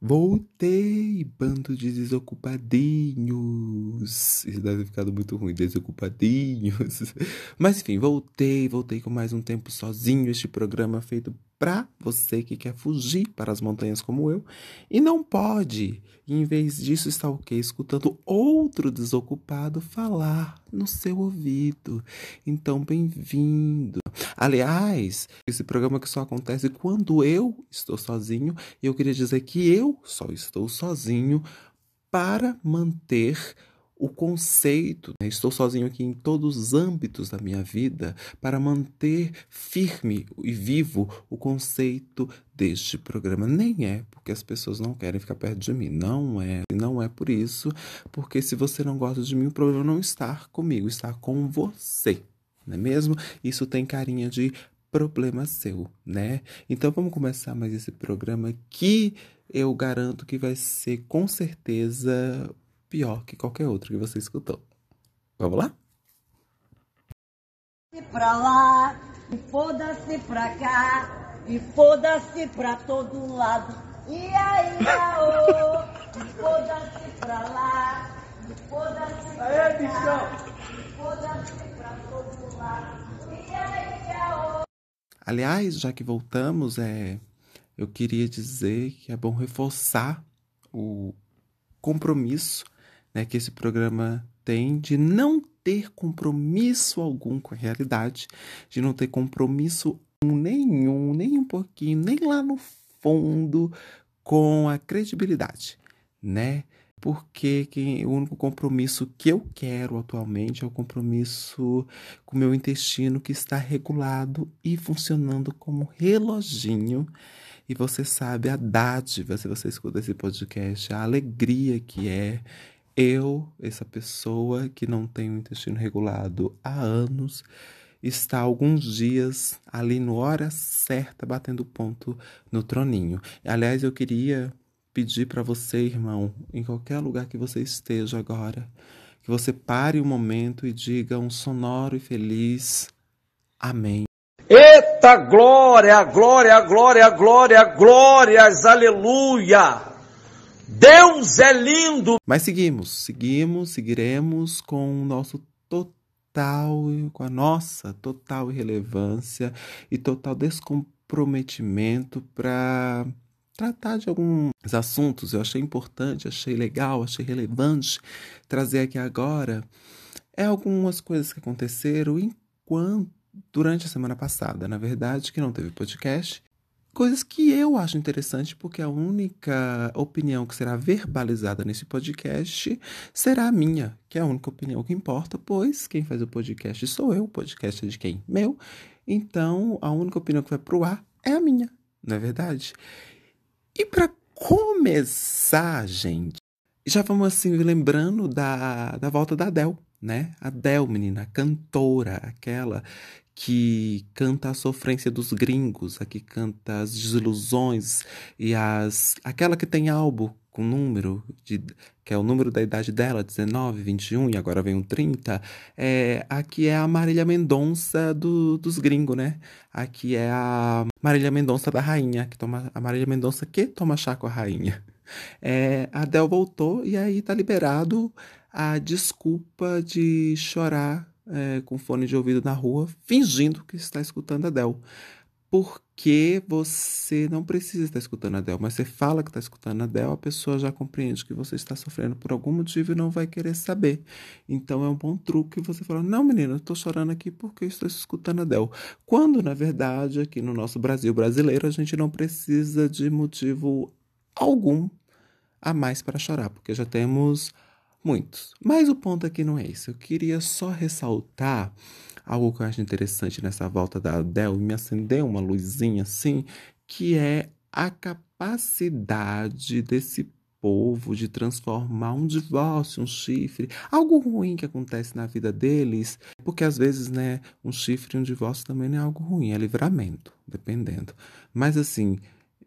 Voltei, bando de desocupadinhos. Isso deve ter ficado muito ruim, desocupadinhos. Mas enfim, voltei, voltei com mais um tempo sozinho. Este programa feito para você que quer fugir para as montanhas como eu e não pode. Em vez disso, está o quê? Escutando outro desocupado falar no seu ouvido. Então, bem-vindo. Aliás, esse programa que só acontece quando eu estou sozinho, eu queria dizer que eu só estou sozinho para manter o conceito, né? estou sozinho aqui em todos os âmbitos da minha vida para manter firme e vivo o conceito deste programa. Nem é porque as pessoas não querem ficar perto de mim, não é, não é por isso, porque se você não gosta de mim, o problema não está comigo, está com você, não é mesmo? Isso tem carinha de problema seu, né? Então vamos começar mais esse programa que eu garanto que vai ser com certeza pior que qualquer outro que você escutou. Vamos lá? Pra lá, e foda-se pra cá, e foda-se pra todo lado. E aí, aô, e foda-se pra lá, e foda-se pra cá, e foda-se pra todo lado. E aí, aô. Aliás, já que voltamos, é, eu queria dizer que é bom reforçar o compromisso né, que esse programa tem de não ter compromisso algum com a realidade, de não ter compromisso nenhum, nem um pouquinho, nem lá no fundo com a credibilidade, né? Porque quem, o único compromisso que eu quero atualmente é o compromisso com o meu intestino que está regulado e funcionando como reloginho. E você sabe a dádiva, se você escuta esse podcast, a alegria que é eu, essa pessoa que não tem o intestino regulado há anos, está alguns dias ali no hora certa batendo ponto no troninho. Aliás, eu queria pedir para você, irmão, em qualquer lugar que você esteja agora, que você pare um momento e diga um sonoro e feliz Amém. Eita glória, glória, glória, glória, glórias, aleluia! Deus é lindo. Mas seguimos, seguimos, seguiremos com o nosso total, com a nossa total irrelevância e total descomprometimento para tratar de alguns assuntos. Eu achei importante, achei legal, achei relevante trazer aqui agora é algumas coisas que aconteceram enquanto durante a semana passada, na verdade, que não teve podcast, Coisas que eu acho interessante, porque a única opinião que será verbalizada nesse podcast será a minha, que é a única opinião que importa, pois quem faz o podcast sou eu, o podcast é de quem? Meu. Então, a única opinião que vai pro ar é a minha, não é verdade? E para começar, gente, já vamos assim lembrando da, da volta da Adele, né? Adele, menina, cantora, aquela que canta a sofrência dos gringos, a que canta as desilusões e as aquela que tem álbum com número de que é o número da idade dela, 19, 21 e agora vem um 30, é aqui é a Marília Mendonça do, dos gringos, né? Aqui é a Marília Mendonça da rainha, que toma a Marília Mendonça que toma chá com a rainha. É, a Adele voltou e aí tá liberado a desculpa de chorar é, com fone de ouvido na rua, fingindo que está escutando a Adele. Porque você não precisa estar escutando a Adele, mas você fala que está escutando a Adele, a pessoa já compreende que você está sofrendo por algum motivo e não vai querer saber. Então é um bom truque você falar: não, menina, eu estou chorando aqui porque estou escutando a Adele. Quando, na verdade, aqui no nosso Brasil brasileiro, a gente não precisa de motivo algum a mais para chorar, porque já temos Muitos. Mas o ponto aqui não é isso. Eu queria só ressaltar algo que eu acho interessante nessa volta da Adele me acendeu uma luzinha assim, que é a capacidade desse povo de transformar um divórcio, um chifre, algo ruim que acontece na vida deles, porque às vezes, né, um chifre e um divórcio também não é algo ruim, é livramento, dependendo. Mas assim,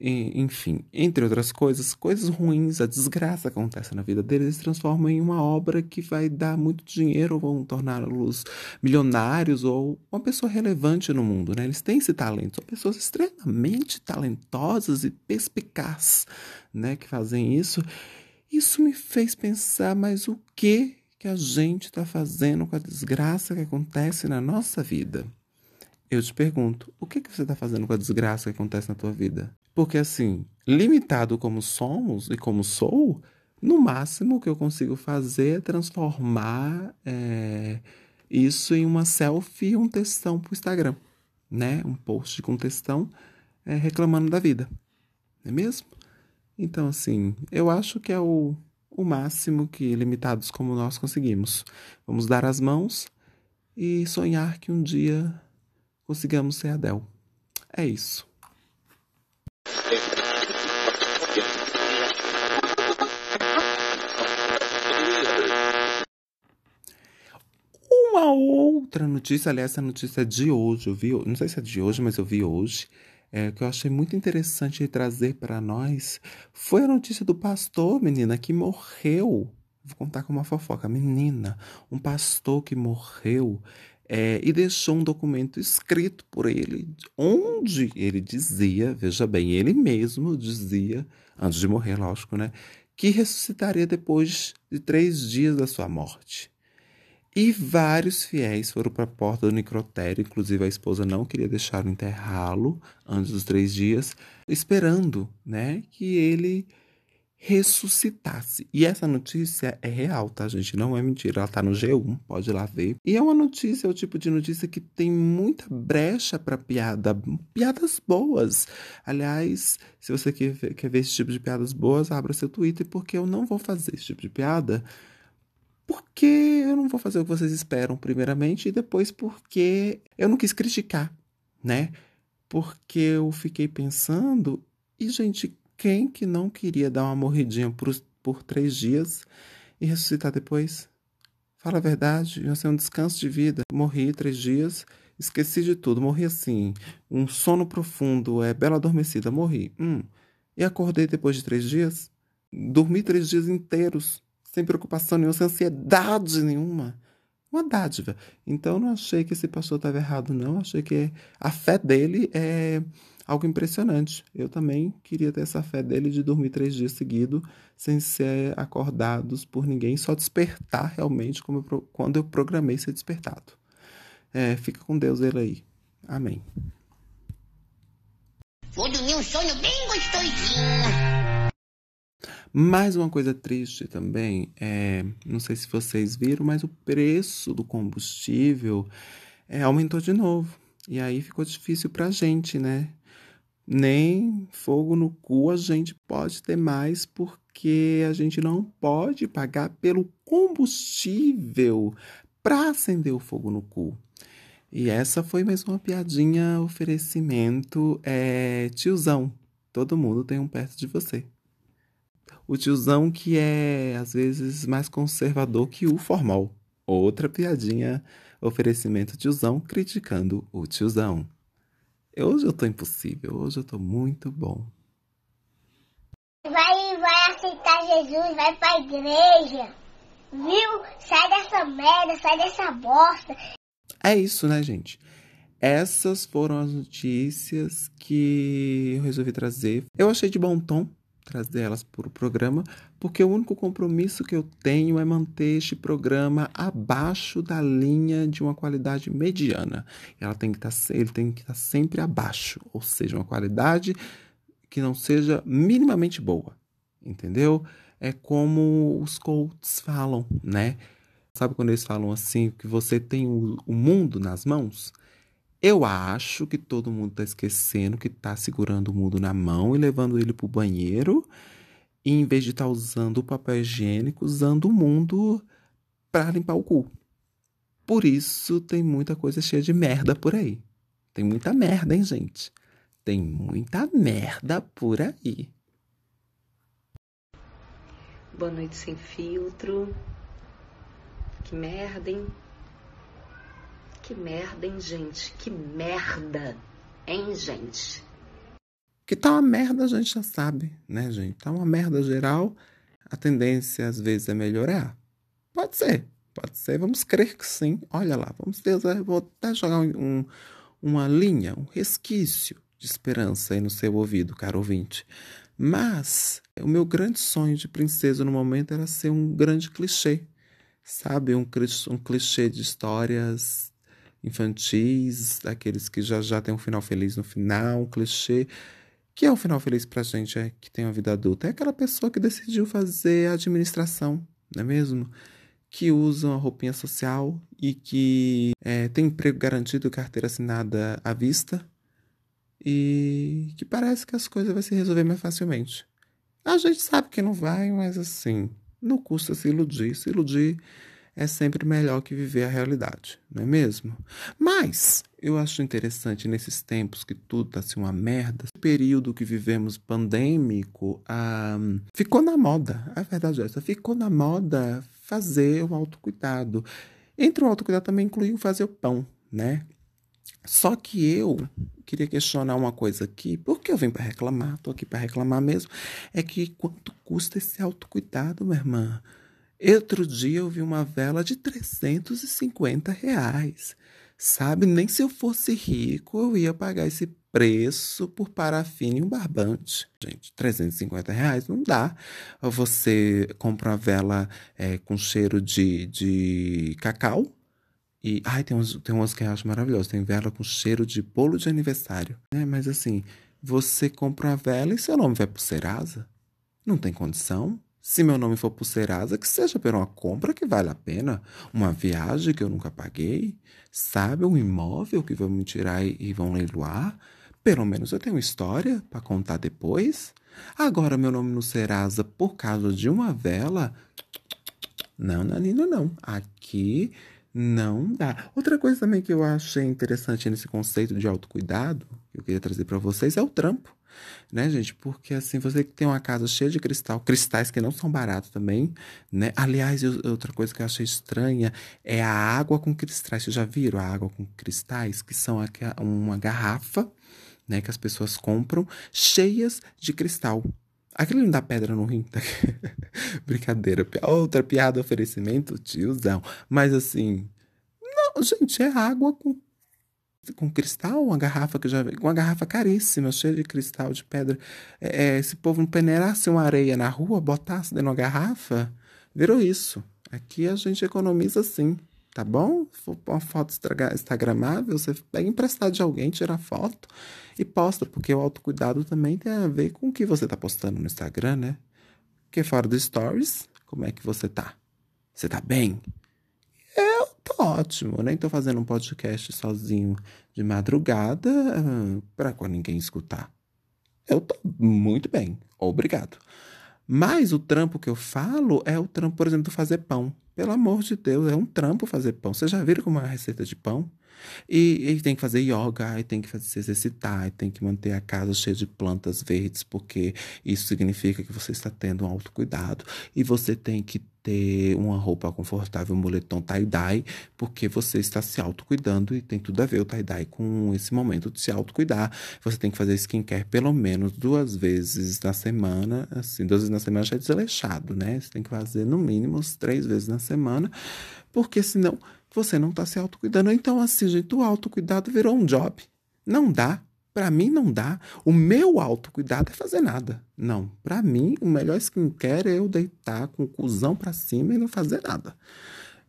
E, enfim, entre outras coisas, coisas ruins, a desgraça acontece na vida deles, eles transformam em uma obra que vai dar muito dinheiro, ou vão torná-los milionários ou uma pessoa relevante no mundo, né? Eles têm esse talento, são pessoas extremamente talentosas e perspicazes, né, que fazem isso. Isso me fez pensar, mas o que que a gente está fazendo com a desgraça que acontece na nossa vida? Eu te pergunto, o que, que você está fazendo com a desgraça que acontece na tua vida? Porque, assim, limitado como somos e como sou, no máximo que eu consigo fazer é transformar é, isso em uma selfie e um textão para o Instagram, né? Um post com textão é, reclamando da vida, não é mesmo? Então, assim, eu acho que é o, o máximo que limitados como nós conseguimos. Vamos dar as mãos e sonhar que um dia consigamos ser Adel. É isso. Outra notícia, aliás, essa notícia é de hoje, eu vi, não sei se é de hoje, mas eu vi hoje, é, que eu achei muito interessante trazer para nós, foi a notícia do pastor, menina, que morreu. Vou contar com uma fofoca. Menina, um pastor que morreu é, e deixou um documento escrito por ele, onde ele dizia, veja bem, ele mesmo dizia, antes de morrer, lógico, né, que ressuscitaria depois de três dias da sua morte. E vários fiéis foram para a porta do necrotério, inclusive a esposa não queria deixar enterrá-lo antes dos três dias, esperando né, que ele ressuscitasse. E essa notícia é real, tá, gente? Não é mentira. Ela tá no G1, pode ir lá ver. E é uma notícia, é o tipo de notícia que tem muita brecha para piada, piadas boas. Aliás, se você quer quer ver esse tipo de piadas boas, abra seu Twitter, porque eu não vou fazer esse tipo de piada. Porque eu não vou fazer o que vocês esperam, primeiramente, e depois porque eu não quis criticar, né? Porque eu fiquei pensando, e gente, quem que não queria dar uma morridinha por, por três dias e ressuscitar depois? Fala a verdade, ia ser um descanso de vida. Morri três dias, esqueci de tudo, morri assim, um sono profundo, é bela adormecida, morri. Hum. E acordei depois de três dias, dormi três dias inteiros, sem preocupação nenhuma, sem ansiedade nenhuma. Uma dádiva. Então, não achei que esse pastor estava errado, não. Achei que a fé dele é algo impressionante. Eu também queria ter essa fé dele de dormir três dias seguidos, sem ser acordados por ninguém, só despertar realmente como eu, quando eu programei ser despertado. É, fica com Deus ele aí. Amém. Vou dormir um sonho bem gostosinho. Mais uma coisa triste também, é, não sei se vocês viram, mas o preço do combustível é, aumentou de novo. E aí ficou difícil para a gente, né? nem fogo no cu a gente pode ter mais porque a gente não pode pagar pelo combustível para acender o fogo no cu. E essa foi mesmo uma piadinha, oferecimento, é, tiozão. Todo mundo tem um perto de você. O tiozão que é, às vezes, mais conservador que o formal. Outra piadinha, oferecimento tiozão criticando o tiozão. Hoje eu tô impossível, hoje eu tô muito bom. Vai, vai aceitar Jesus, vai pra igreja. Viu? Sai dessa merda, sai dessa bosta. É isso, né, gente? Essas foram as notícias que eu resolvi trazer. Eu achei de bom tom trazer elas para o programa, porque o único compromisso que eu tenho é manter este programa abaixo da linha de uma qualidade mediana. Ela tem que estar, tá ele tem que estar tá sempre abaixo, ou seja, uma qualidade que não seja minimamente boa, entendeu? É como os coaches falam, né? Sabe quando eles falam assim que você tem o, o mundo nas mãos? Eu acho que todo mundo está esquecendo que está segurando o mundo na mão e levando ele para o banheiro, e em vez de estar tá usando o papel higiênico, usando o mundo para limpar o cu. Por isso tem muita coisa cheia de merda por aí. Tem muita merda, hein, gente? Tem muita merda por aí. Boa noite sem filtro. Que merda, hein? Que merda, hein, gente? Que merda, hein, gente? Que tá uma merda, a gente já sabe, né, gente? Tá uma merda geral, a tendência às vezes é melhorar. Pode ser, pode ser, vamos crer que sim. Olha lá, vamos ver, vou até jogar um, uma linha, um resquício de esperança aí no seu ouvido, caro ouvinte. Mas o meu grande sonho de princesa no momento era ser um grande clichê, sabe? Um, um clichê de histórias infantis, daqueles que já já tem um final feliz no final, um clichê que é um final feliz pra gente é, que tem uma vida adulta. É aquela pessoa que decidiu fazer administração, não é mesmo? Que usa uma roupinha social e que é, tem emprego garantido, carteira assinada à vista e que parece que as coisas vão se resolver mais facilmente. A gente sabe que não vai, mas assim, não custa se iludir. Se iludir é sempre melhor que viver a realidade, não é mesmo? Mas eu acho interessante nesses tempos que tudo está assim uma merda, esse período que vivemos pandêmico, um, ficou na moda, a verdade é essa, ficou na moda fazer o autocuidado. Entre o autocuidado também incluiu fazer o pão, né? Só que eu queria questionar uma coisa aqui, porque eu vim para reclamar, tô aqui para reclamar mesmo, é que quanto custa esse autocuidado, minha irmã? Outro dia eu vi uma vela de 350 reais. Sabe, nem se eu fosse rico eu ia pagar esse preço por parafina e um barbante. Gente, 350 reais não dá. Você compra uma vela é, com cheiro de, de cacau, e, ai, tem umas, tem umas que eu acho maravilhosas. Tem vela com cheiro de bolo de aniversário. Né? Mas assim, você compra uma vela e seu nome vai pro Serasa? Não tem condição. Se meu nome for pro Serasa, que seja por uma compra que vale a pena. Uma viagem que eu nunca paguei. Sabe? Um imóvel que vão me tirar e, vão leiloar. Pelo menos eu tenho história para contar depois. Agora, meu nome no Serasa por causa de uma vela. Não, Nanino, não. Aqui não dá. Outra coisa também que eu achei interessante nesse conceito de autocuidado, que eu queria trazer para vocês, é o trampo. Né, gente? Porque assim, você que tem uma casa cheia de cristal, cristais que não são baratos também, né? Aliás, outra coisa que eu achei estranha é a água com cristais. Vocês já viram a água com cristais? Que são uma garrafa, né? Que as pessoas compram cheias de cristal. Aquele não dá pedra no rim. Tá? Brincadeira. Outra piada, oferecimento, tiozão. Mas assim. Não, gente, é água com, com cristal, uma garrafa que já uma garrafa caríssima, cheia de cristal, de pedra. É, é, esse povo não peneirasse uma areia na rua, botasse dentro de uma garrafa, virou isso. Aqui a gente economiza sim tá bom? Uma foto instagramável, você pega emprestado de alguém, tira foto e posta, porque o autocuidado também tem a ver com o que você tá postando no Instagram, né? Porque fora do stories, como é que você tá? Você tá bem? Tô ótimo, nem tô fazendo um podcast sozinho de madrugada uh, para quando ninguém escutar. Eu tô muito bem, obrigado. Mas o trampo que eu falo é o trampo, por exemplo, de fazer pão. Pelo amor de Deus, é um trampo fazer pão. Vocês já viram como é uma receita de pão? E, e, tem que fazer yoga, e tem que fazer, se exercitar, e tem que manter a casa cheia de plantas verdes, porque isso significa que você está tendo um autocuidado. E você tem que ter uma roupa confortável, um moletom tie-dye, porque você está se autocuidando e tem tudo a ver o tie-dye com esse momento de se autocuidar. Você tem que fazer skincare pelo menos duas vezes na semana, assim, duas vezes na semana já é desleixado, né? Você tem que fazer no mínimo três vezes na semana, porque senão você não está se autocuidando. Então, assim, gente, o autocuidado virou um job. Não dá. Para mim, não dá. O meu autocuidado é fazer nada. Não. Para mim, o melhor skincare é eu deitar com o cuzão para cima e não fazer nada.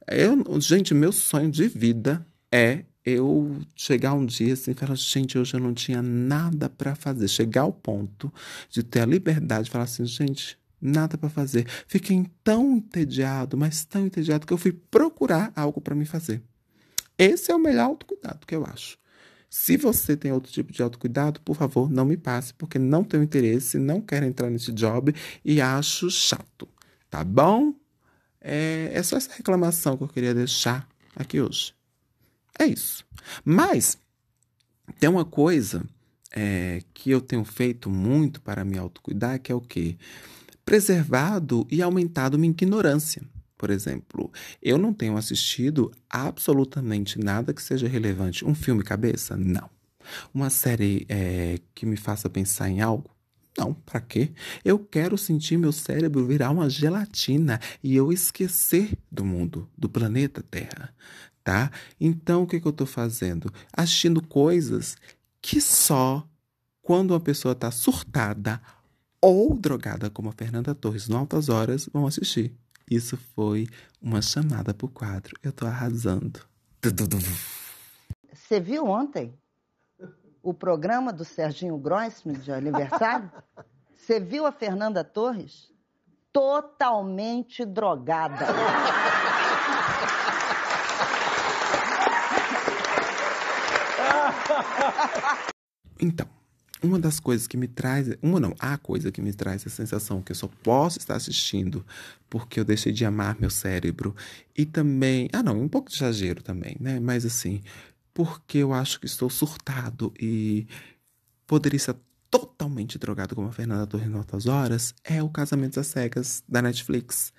Eu, gente, meu sonho de vida é eu chegar um dia assim e falar, gente, hoje eu não tinha nada para fazer. Chegar ao ponto de ter a liberdade de falar assim, gente, nada para fazer. Fiquei tão entediado, mas tão entediado que eu fui procurar algo para me fazer. Esse é o melhor autocuidado que eu acho. Se você tem outro tipo de autocuidado, por favor, não me passe, porque não tenho interesse, não quero entrar nesse job e acho chato. Tá bom? É, é só essa reclamação que eu queria deixar aqui hoje. É isso. Mas tem uma coisa é, que eu tenho feito muito para me autocuidar, que é o quê? Preservado e aumentado minha ignorância. Por exemplo, eu não tenho assistido absolutamente nada que seja relevante. Um filme cabeça? Não. Uma série é, que me faça pensar em algo? Não, para quê? Eu quero sentir meu cérebro virar uma gelatina e eu esquecer do mundo, do planeta Terra, tá? Então o que, que eu tô fazendo? Assistindo coisas que só quando uma pessoa tá surtada ou drogada, como a Fernanda Torres no Altas Horas, vão assistir. Isso foi uma chamada pro quadro. Eu tô arrasando. Você viu ontem o programa do Serginho Grossman de aniversário? Você viu a Fernanda Torres? Totalmente drogada. Então, uma das coisas que me traz, uma não, a coisa que me traz a sensação que eu só posso estar assistindo porque eu deixei de amar meu cérebro e também, ah não, um pouco de exagero também, né? Mas assim, porque eu acho que estou surtado e poderia estar totalmente drogado como a Fernanda Torres em Horas, é o Casamento às Cegas da Netflix,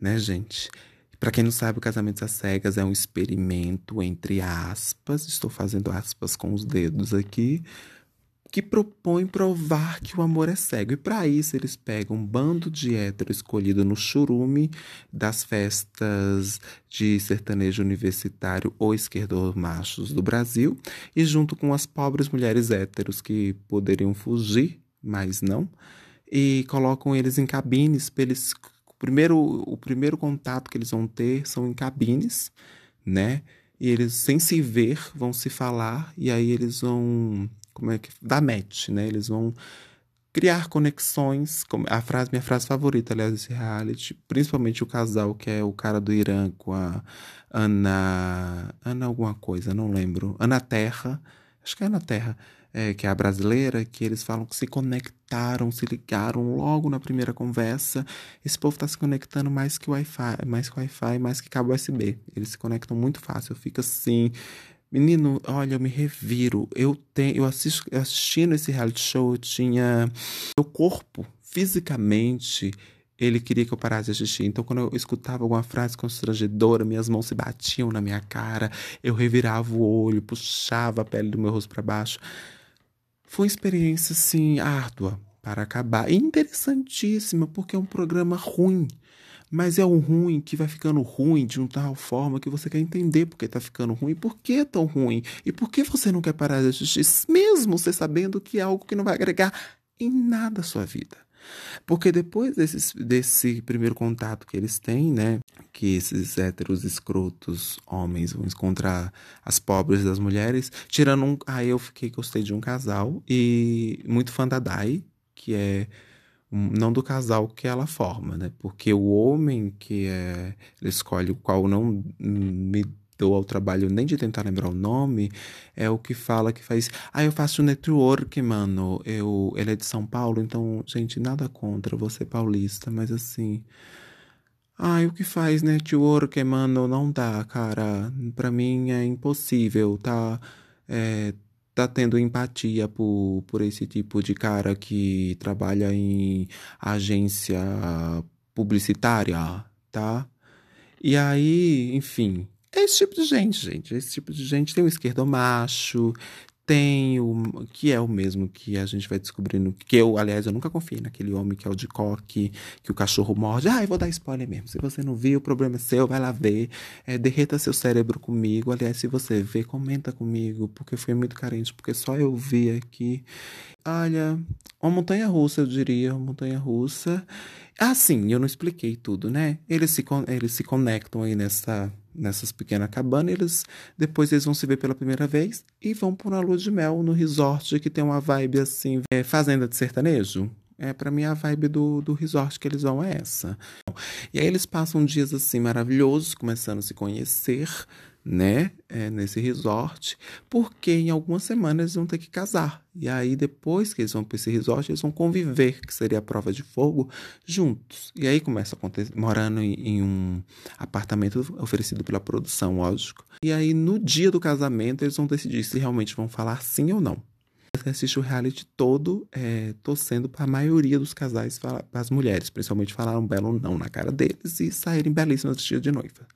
né, gente? Para quem não sabe, o Casamento às Cegas é um experimento entre aspas, estou fazendo aspas com os dedos aqui, que propõe provar que o amor é cego. E para isso eles pegam um bando de hétero escolhido no churume das festas de sertanejo universitário ou esquerdor machos do Brasil e junto com as pobres mulheres héteros que poderiam fugir, mas não, e colocam eles em cabines para eles o primeiro, o primeiro contato que eles vão ter são em cabines, né? E eles, sem se ver, vão se falar, e aí eles vão como é que da match, né? Eles vão criar conexões, a frase minha frase favorita, aliás, desse reality, principalmente o casal que é o cara do Irã com a Ana Ana alguma coisa, não lembro, Ana Terra, acho que é Ana Terra, é, que é a brasileira, que eles falam que se conectaram, se ligaram logo na primeira conversa. Esse povo está se conectando mais que Wi-Fi, mais que Wi-Fi, mais que cabo USB. Eles se conectam muito fácil. Eu fico assim, Menino, olha, eu me reviro. Eu tenho, eu assisto, assistindo esse reality show, eu tinha meu corpo fisicamente ele queria que eu parasse de assistir. Então, quando eu escutava alguma frase constrangedora, minhas mãos se batiam na minha cara, eu revirava o olho, puxava a pele do meu rosto para baixo. Foi uma experiência, assim, árdua para acabar. E interessantíssima, porque é um programa ruim. Mas é um ruim que vai ficando ruim de uma tal forma que você quer entender por que tá ficando ruim, por que é tão ruim e por que você não quer parar de assistir, mesmo você sabendo que é algo que não vai agregar em nada à sua vida. Porque depois desse, desse primeiro contato que eles têm, né? Que esses héteros escrotos homens vão encontrar as pobres das mulheres, tirando um. Aí eu fiquei, gostei de um casal e muito fã da Dai, que é não do casal que ela forma, né? Porque o homem que é, ele escolhe, o qual não me dou ao trabalho nem de tentar lembrar o nome, é o que fala que faz, ah, eu faço network, mano. Eu, ele é de São Paulo, então, gente, nada contra você paulista, mas assim, ah, o que faz network, mano, não dá, cara. Para mim é impossível, tá? É, tá tendo empatia por, por esse tipo de cara que trabalha em agência publicitária, tá? E aí, enfim, é esse tipo de gente, gente. Esse tipo de gente tem o esquerdo macho, tem o que é o mesmo que a gente vai descobrindo que eu, aliás, eu nunca confiei naquele homem que é o de coque, que o cachorro morde. Ah, eu vou dar spoiler mesmo. Se você não viu, o problema é seu, vai lá ver. É, derreta seu cérebro comigo. Aliás, se você vê, comenta comigo, porque foi muito carente, porque só eu vi aqui. Olha, uma montanha russa, eu diria, uma montanha russa. Ah, sim, eu não expliquei tudo, né? Eles se, eles se conectam aí nessa nessas pequenas cabanas, eles depois eles vão se ver pela primeira vez e vão para uma lua de mel no resort que tem uma vibe assim, é, fazenda de sertanejo. É, para mim a vibe do, do resort que eles vão é essa. E aí eles passam dias assim maravilhosos, começando a se conhecer, né, é, nesse resort, porque em algumas semanas eles vão ter que casar. E aí, depois que eles vão para esse resort, eles vão conviver, que seria a prova de fogo, juntos. E aí começa a acontecer, morando em, em um apartamento oferecido pela produção, lógico. E aí, no dia do casamento, eles vão decidir se realmente vão falar sim ou não. Assiste o reality todo é, torcendo para a maioria dos casais, para as mulheres, principalmente, falar um belo não na cara deles e saírem belíssimas vestidas de noiva.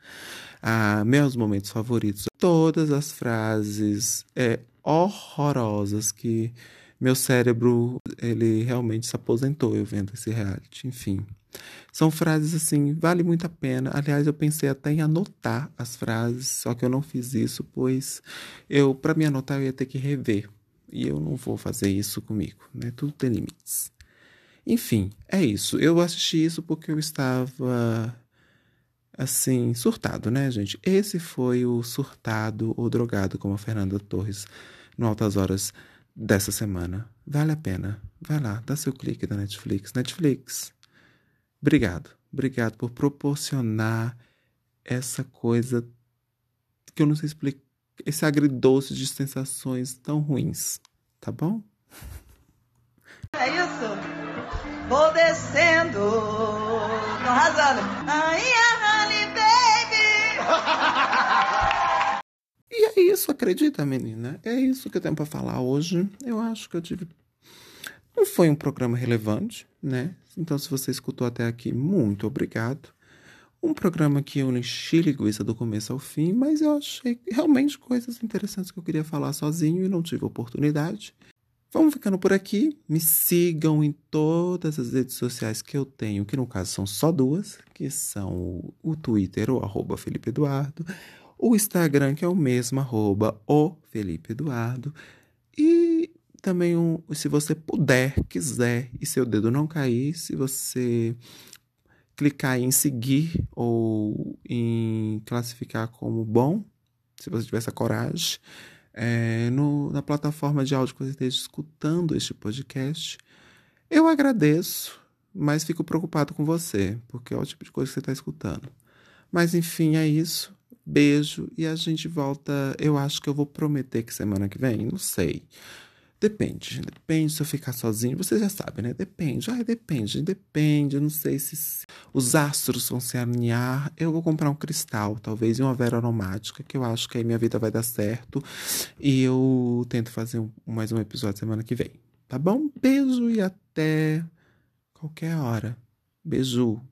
Ah, meus momentos favoritos. Todas as frases. É, horrorosas que meu cérebro, ele realmente se aposentou eu vendo esse reality, enfim. São frases assim, vale muito a pena. Aliás, eu pensei até em anotar as frases, só que eu não fiz isso, pois eu para me anotar eu ia ter que rever. E eu não vou fazer isso comigo, né? Tudo tem limites. Enfim, é isso. Eu assisti isso porque eu estava assim, surtado, né, gente? Esse foi o surtado ou drogado, como a Fernanda Torres no Altas Horas dessa semana. Vale a pena. Vai lá, dá seu clique da Netflix. Netflix, obrigado. Obrigado por proporcionar essa coisa que eu não sei explicar, esse agridoce de sensações tão ruins, tá bom? É isso? Vou descendo, tô arrasando. Ai, honey, baby. E é isso, acredita, menina? É isso que eu tenho para falar hoje. Eu acho que eu tive. Não foi um programa relevante, né? Então, se você escutou até aqui, muito obrigado. Um programa que eu enchi linguiça do começo ao fim, mas eu achei realmente coisas interessantes que eu queria falar sozinho e não tive oportunidade. Vamos ficando por aqui. Me sigam em todas as redes sociais que eu tenho, que no caso são só duas, que são o Twitter, o arroba Felipe Eduardo, o Instagram, que é o mesmo, arroba o Felipe Eduardo, e também, um, se você puder, quiser, e seu dedo não cair, se você clicar em seguir ou em classificar como bom, se você tiver essa coragem, é, no, na plataforma de áudio que você esteja escutando este podcast. Eu agradeço, mas fico preocupado com você, porque é o tipo de coisa que você está escutando. Mas enfim, é isso. Beijo e a gente volta. Eu acho que eu vou prometer que semana que vem, não sei. Depende, depende se eu ficar sozinho, você já sabe, né? Depende, ai, depende, depende. Eu não sei se os astros vão se alinhar. Eu vou comprar um cristal, talvez, e uma vela aromática, que eu acho que aí minha vida vai dar certo. E eu tento fazer um, mais um episódio semana que vem. Tá bom? Beijo e até qualquer hora. Beijo.